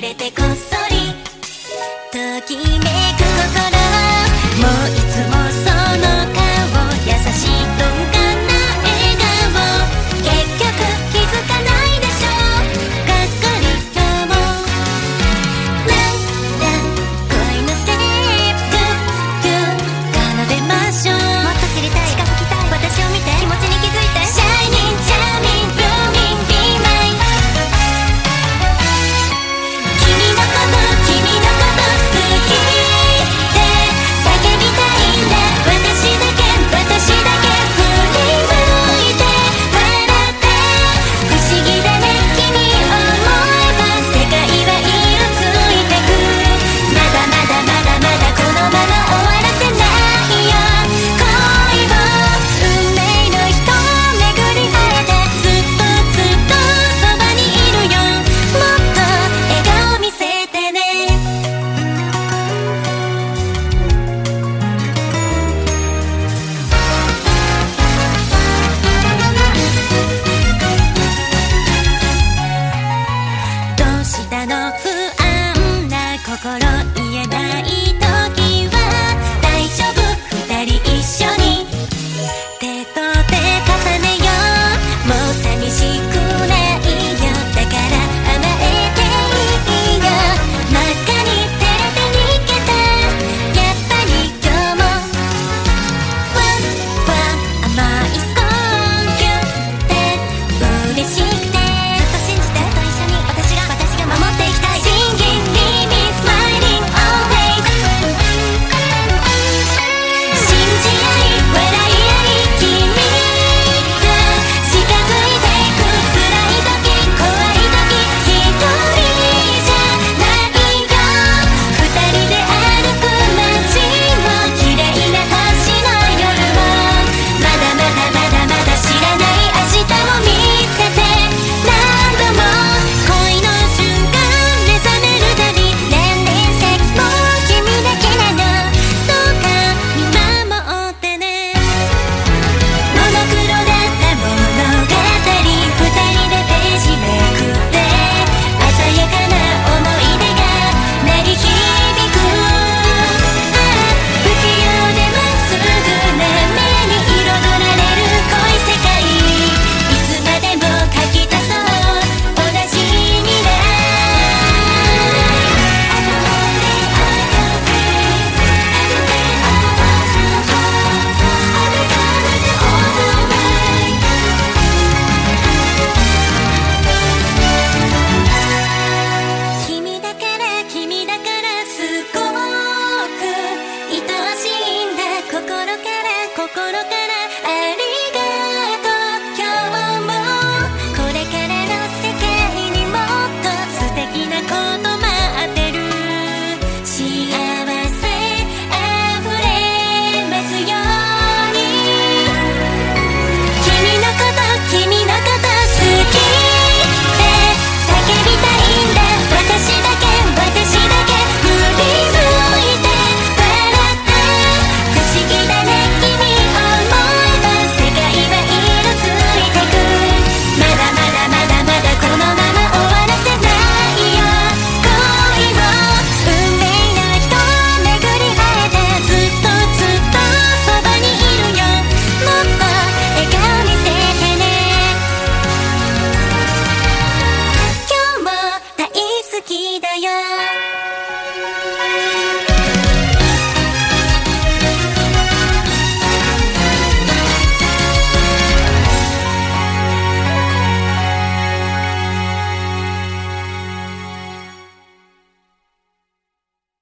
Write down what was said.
れてこそ manhã.